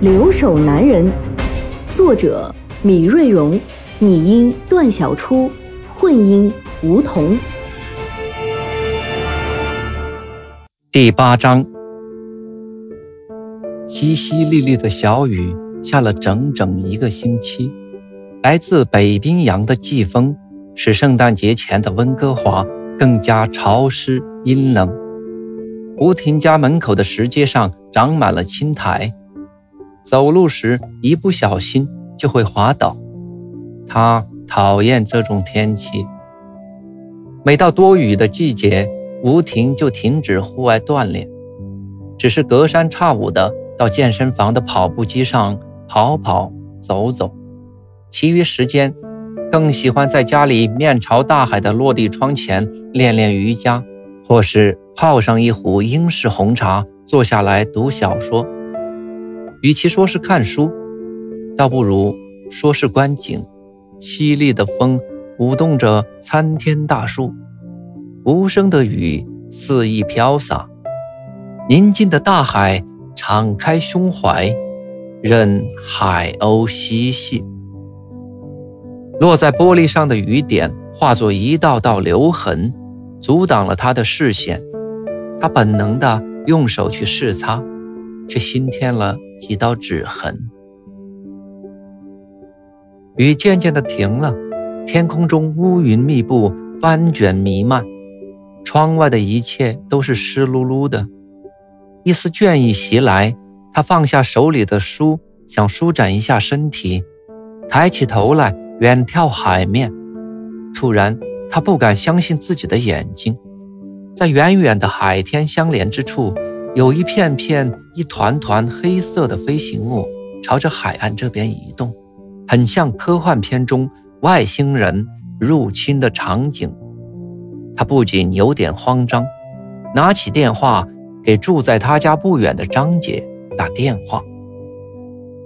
留守男人》，作者米瑞荣，拟音段小初，混音吴桐。第八章，淅淅沥沥的小雨下了整整一个星期，来自北冰洋的季风使圣诞节前的温哥华更加潮湿阴冷。吴婷家门口的石阶上长满了青苔，走路时一不小心就会滑倒。他讨厌这种天气。每到多雨的季节，吴婷就停止户外锻炼，只是隔三差五的到健身房的跑步机上跑跑走走。其余时间，更喜欢在家里面朝大海的落地窗前练练瑜伽，或是。泡上一壶英式红茶，坐下来读小说。与其说是看书，倒不如说是观景。凄厉的风舞动着参天大树，无声的雨肆意飘洒。宁静的大海敞开胸怀，任海鸥嬉戏。落在玻璃上的雨点化作一道道留痕，阻挡了他的视线。他本能地用手去试擦，却新添了几道指痕。雨渐渐地停了，天空中乌云密布，翻卷弥漫，窗外的一切都是湿漉漉的。一丝倦意袭来，他放下手里的书，想舒展一下身体，抬起头来远眺海面。突然，他不敢相信自己的眼睛。在远远的海天相连之处，有一片片、一团团黑色的飞行物朝着海岸这边移动，很像科幻片中外星人入侵的场景。他不仅有点慌张，拿起电话给住在他家不远的张姐打电话。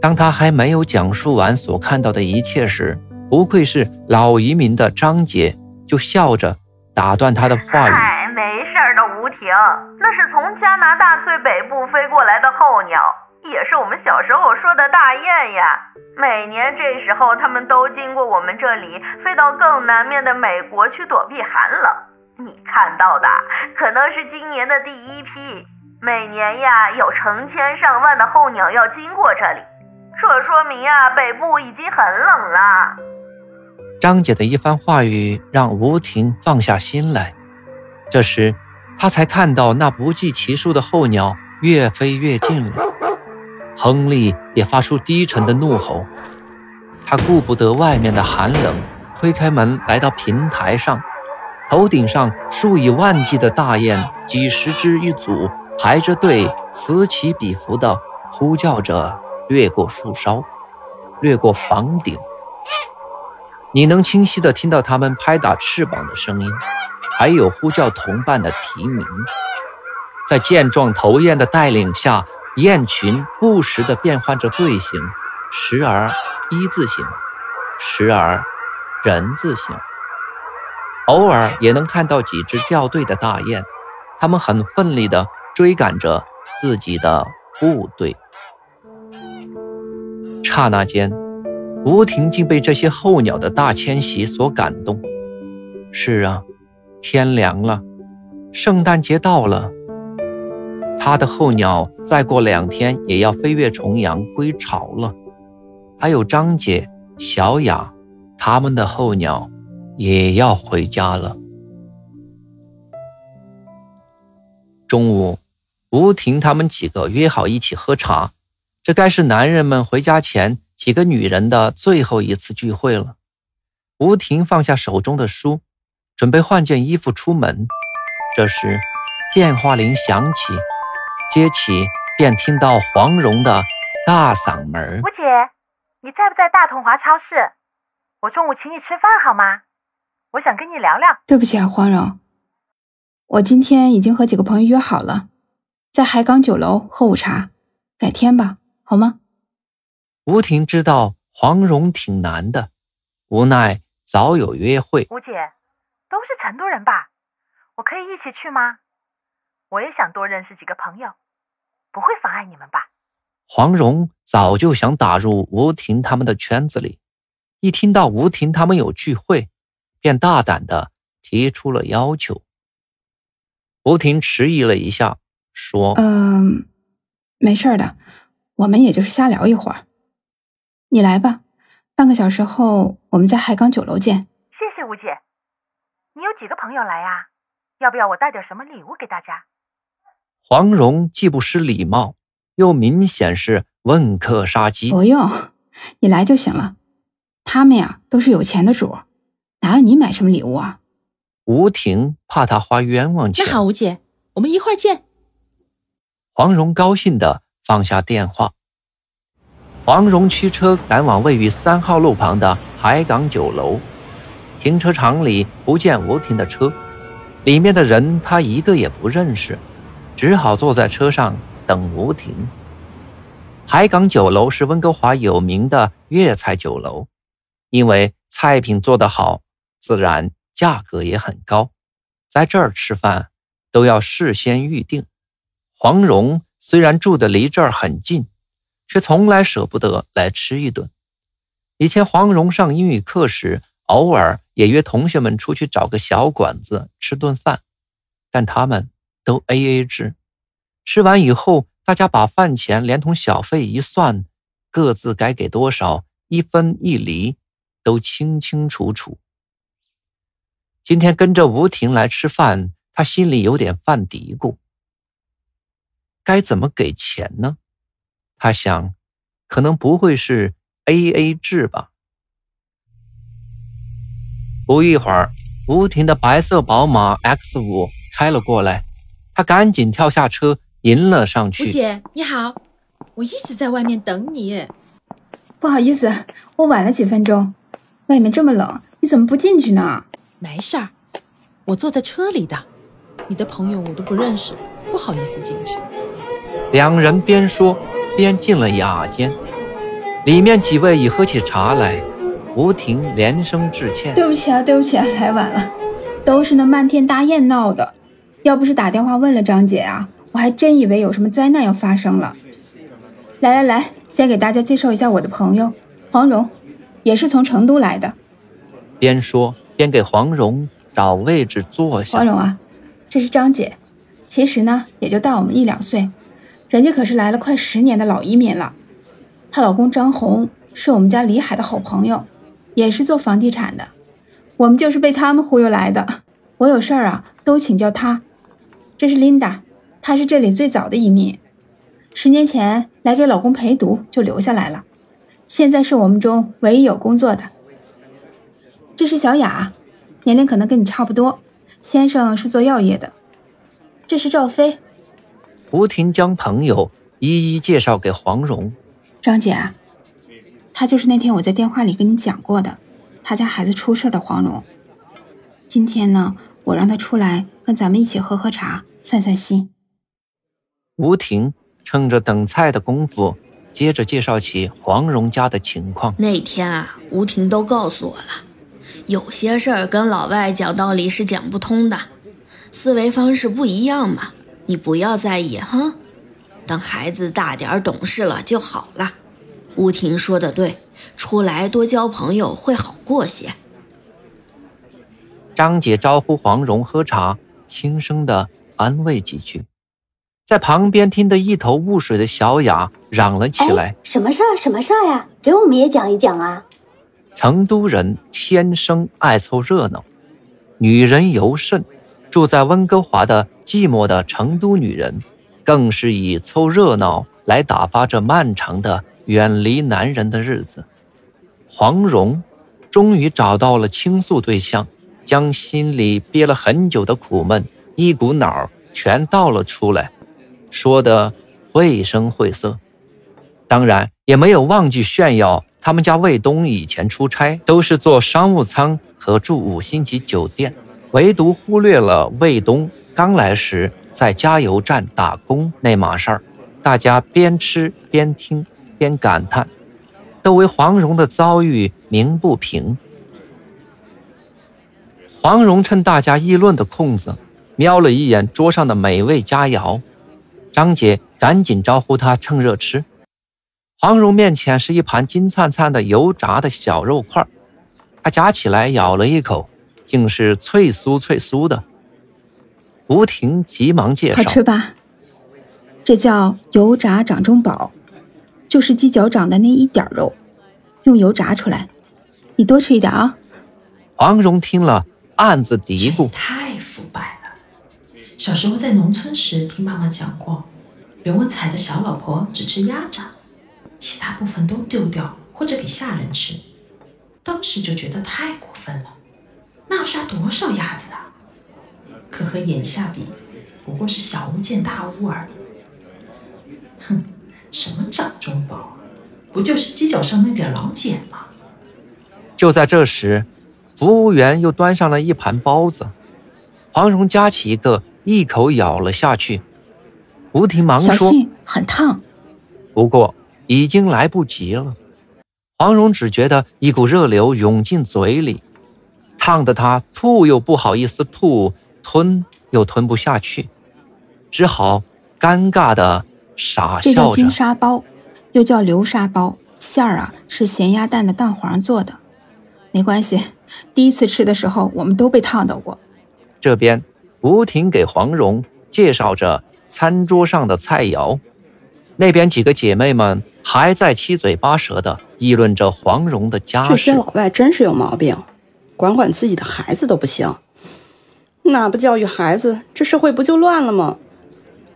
当他还没有讲述完所看到的一切时，不愧是老移民的张姐就笑着打断他的话语。没事儿的，吴婷，那是从加拿大最北部飞过来的候鸟，也是我们小时候说的大雁呀。每年这时候，它们都经过我们这里，飞到更南面的美国去躲避寒冷。你看到的可能是今年的第一批。每年呀，有成千上万的候鸟要经过这里，这说明呀，北部已经很冷了。张姐的一番话语让吴婷放下心来。这时，他才看到那不计其数的候鸟越飞越近了。亨利也发出低沉的怒吼。他顾不得外面的寒冷，推开门来到平台上，头顶上数以万计的大雁，几十只一组，排着队，此起彼伏地呼叫着，掠过树梢，掠过房顶。你能清晰地听到它们拍打翅膀的声音。还有呼叫同伴的啼鸣，在健壮头雁的带领下，雁群不时地变换着队形，时而一字形，时而人字形。偶尔也能看到几只掉队的大雁，它们很奋力地追赶着自己的部队。刹那间，吴婷竟被这些候鸟的大迁徙所感动。是啊。天凉了，圣诞节到了。他的候鸟再过两天也要飞越重洋归巢了。还有张姐、小雅，他们的候鸟也要回家了。中午，吴婷他们几个约好一起喝茶，这该是男人们回家前几个女人的最后一次聚会了。吴婷放下手中的书。准备换件衣服出门，这时电话铃响起，接起便听到黄蓉的大嗓门吴姐，你在不在大同华超市？我中午请你吃饭好吗？我想跟你聊聊。对不起啊，黄蓉，我今天已经和几个朋友约好了，在海港酒楼喝午茶，改天吧，好吗？吴婷知道黄蓉挺难的，无奈早有约会。吴姐，都是成都人吧？我可以一起去吗？我也想多认识几个朋友，不会妨碍你们吧？黄蓉早就想打入吴婷他们的圈子里，一听到吴婷他们有聚会，便大胆的提出了要求。吴婷迟疑了一下，说：“嗯，没事的，我们也就是瞎聊一会儿。你来吧，半个小时后我们在海港酒楼见。”谢谢吴姐。你有几个朋友来呀？要不要我带点什么礼物给大家？黄蓉既不失礼貌，又明显是问客杀鸡。不用，你来就行了。他们呀都是有钱的主，哪有你买什么礼物啊？吴婷怕他花冤枉钱。那好，吴姐，我们一会儿见。黄蓉高兴的放下电话。黄蓉驱车赶往位于三号路旁的海港酒楼。停车场里不见吴婷的车，里面的人他一个也不认识，只好坐在车上等吴婷。海港酒楼是温哥华有名的粤菜酒楼，因为菜品做得好，自然价格也很高。在这儿吃饭都要事先预定。黄蓉虽然住的离这儿很近，却从来舍不得来吃一顿。以前黄蓉上英语课时，偶尔也约同学们出去找个小馆子吃顿饭，但他们都 A A 制。吃完以后，大家把饭钱连同小费一算，各自该给多少，一分一厘都清清楚楚。今天跟着吴婷来吃饭，他心里有点犯嘀咕：该怎么给钱呢？他想，可能不会是 A A 制吧。不一会儿，吴婷的白色宝马 X 五开了过来，她赶紧跳下车迎了上去。吴姐，你好，我一直在外面等你。不好意思，我晚了几分钟。外面这么冷，你怎么不进去呢？没事儿，我坐在车里的。你的朋友我都不认识，不好意思进去。两人边说边进了雅间，里面几位已喝起茶来。吴婷连声致歉：“对不起啊，对不起啊，来晚了，都是那漫天大雁闹的。要不是打电话问了张姐啊，我还真以为有什么灾难要发生了。来来来，先给大家介绍一下我的朋友黄蓉，也是从成都来的。”边说边给黄蓉找位置坐下。黄蓉啊，这是张姐，其实呢也就大我们一两岁，人家可是来了快十年的老移民了。她老公张红是我们家李海的好朋友。也是做房地产的，我们就是被他们忽悠来的。我有事儿啊，都请教他。这是琳达，她是这里最早的移民，十年前来给老公陪读就留下来了，现在是我们中唯一有工作的。这是小雅，年龄可能跟你差不多，先生是做药业的。这是赵飞。吴婷将朋友一一介绍给黄蓉。张姐。他就是那天我在电话里跟你讲过的，他家孩子出事的黄蓉。今天呢，我让他出来跟咱们一起喝喝茶，散散心。吴婷趁着等菜的功夫，接着介绍起黄蓉家的情况。那天啊，吴婷都告诉我了，有些事儿跟老外讲道理是讲不通的，思维方式不一样嘛。你不要在意哈，等孩子大点懂事了就好了。吴婷说的对，出来多交朋友会好过些。张姐招呼黄蓉喝茶，轻声的安慰几句，在旁边听得一头雾水的小雅嚷了起来：“什么事儿？什么事儿呀？给我们也讲一讲啊！”成都人天生爱凑热闹，女人尤甚。住在温哥华的寂寞的成都女人，更是以凑热闹来打发这漫长的。远离男人的日子，黄蓉终于找到了倾诉对象，将心里憋了很久的苦闷一股脑全倒了出来，说的绘声绘色。当然也没有忘记炫耀他们家卫东以前出差都是坐商务舱和住五星级酒店，唯独忽略了卫东刚来时在加油站打工那码事儿。大家边吃边听边感叹，都为黄蓉的遭遇鸣不平。黄蓉趁大家议论的空子，瞄了一眼桌上的美味佳肴，张姐赶紧招呼她趁热吃。黄蓉面前是一盘金灿灿的油炸的小肉块，她夹起来咬了一口，竟是脆酥脆酥的。吴婷急忙介绍：“好吃吧？这叫油炸掌中宝，就是鸡脚掌的那一点肉，用油炸出来。你多吃一点啊。”黄蓉听了，暗自嘀咕：“太腐败了。小时候在农村时，听妈妈讲过，刘文彩的小老婆只吃鸭掌。”其他部分都丢掉或者给下人吃，当时就觉得太过分了。那要杀多少鸭子啊？可和眼下比，不过是小巫见大巫而已。哼，什么掌中宝，不就是犄角上那点老茧吗？就在这时，服务员又端上了一盘包子，黄蓉夹起一个，一口咬了下去。吴婷忙说：“很烫。”不过。已经来不及了，黄蓉只觉得一股热流涌进嘴里，烫得她吐又不好意思吐，吞又吞不下去，只好尴尬的傻笑着。这叫金沙包，又叫流沙包，馅儿啊是咸鸭蛋的蛋黄做的。没关系，第一次吃的时候我们都被烫到过。这边吴婷给黄蓉介绍着餐桌上的菜肴，那边几个姐妹们。还在七嘴八舌的议论着黄蓉的家事。这些老外真是有毛病，管管自己的孩子都不行，那不教育孩子，这社会不就乱了吗？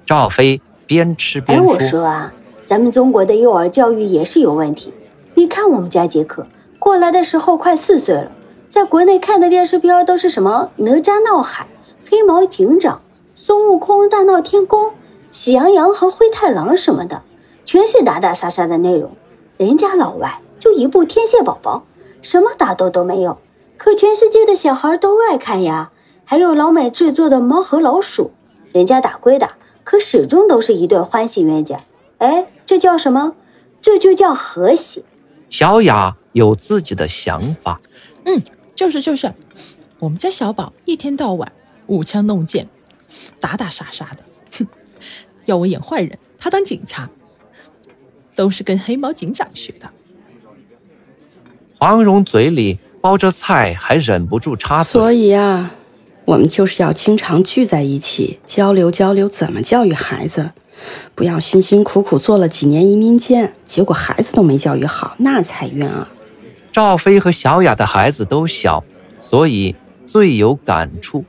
赵飞边吃边说：“哎，我说啊，咱们中国的幼儿教育也是有问题。你看我们家杰克过来的时候快四岁了，在国内看的电视片都是什么哪吒闹海、黑猫警长、孙悟空大闹天宫、喜羊羊和灰太狼什么的。”全是打打杀杀的内容，人家老外就一部《天线宝宝》，什么打斗都没有，可全世界的小孩都爱看呀。还有老美制作的《猫和老鼠》，人家打归打，可始终都是一对欢喜冤家。哎，这叫什么？这就叫和谐。小雅有自己的想法，嗯，就是就是，我们家小宝一天到晚舞枪弄剑，打打杀杀的，哼，要我演坏人，他当警察。都是跟黑猫警长学的。黄蓉嘴里包着菜，还忍不住插嘴：“所以啊，我们就是要经常聚在一起交流交流，怎么教育孩子，不要辛辛苦苦做了几年移民监，结果孩子都没教育好，那才冤啊！”赵飞和小雅的孩子都小，所以最有感触。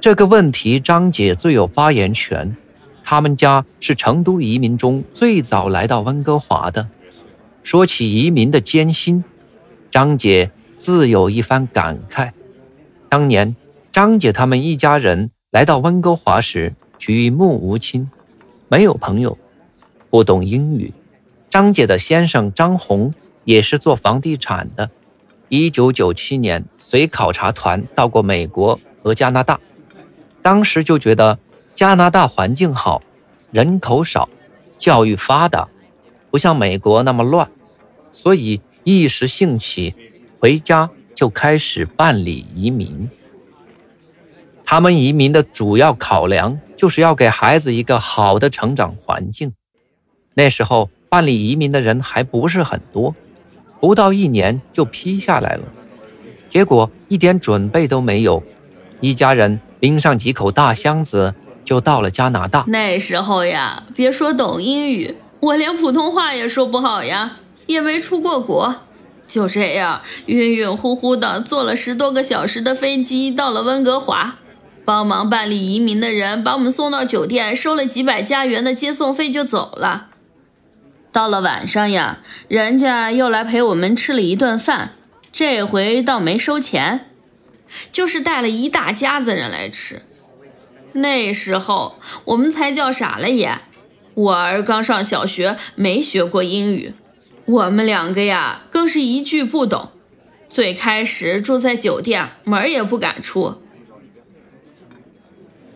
这个问题，张姐最有发言权。他们家是成都移民中最早来到温哥华的。说起移民的艰辛，张姐自有一番感慨。当年张姐他们一家人来到温哥华时，举目无亲，没有朋友，不懂英语。张姐的先生张红也是做房地产的。一九九七年随考察团到过美国和加拿大，当时就觉得。加拿大环境好，人口少，教育发达，不像美国那么乱，所以一时兴起，回家就开始办理移民。他们移民的主要考量就是要给孩子一个好的成长环境。那时候办理移民的人还不是很多，不到一年就批下来了。结果一点准备都没有，一家人拎上几口大箱子。就到了加拿大。那时候呀，别说懂英语，我连普通话也说不好呀，也没出过国。就这样晕晕乎乎的坐了十多个小时的飞机，到了温哥华，帮忙办理移民的人把我们送到酒店，收了几百加元的接送费就走了。到了晚上呀，人家又来陪我们吃了一顿饭，这回倒没收钱，就是带了一大家子人来吃。那时候我们才叫傻了眼，我儿刚上小学，没学过英语，我们两个呀，更是一句不懂。最开始住在酒店，门儿也不敢出。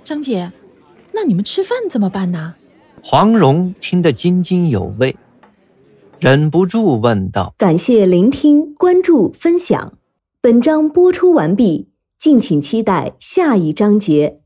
张姐，那你们吃饭怎么办呢？黄蓉听得津津有味，忍不住问道：“感谢聆听、关注、分享，本章播出完毕，敬请期待下一章节。”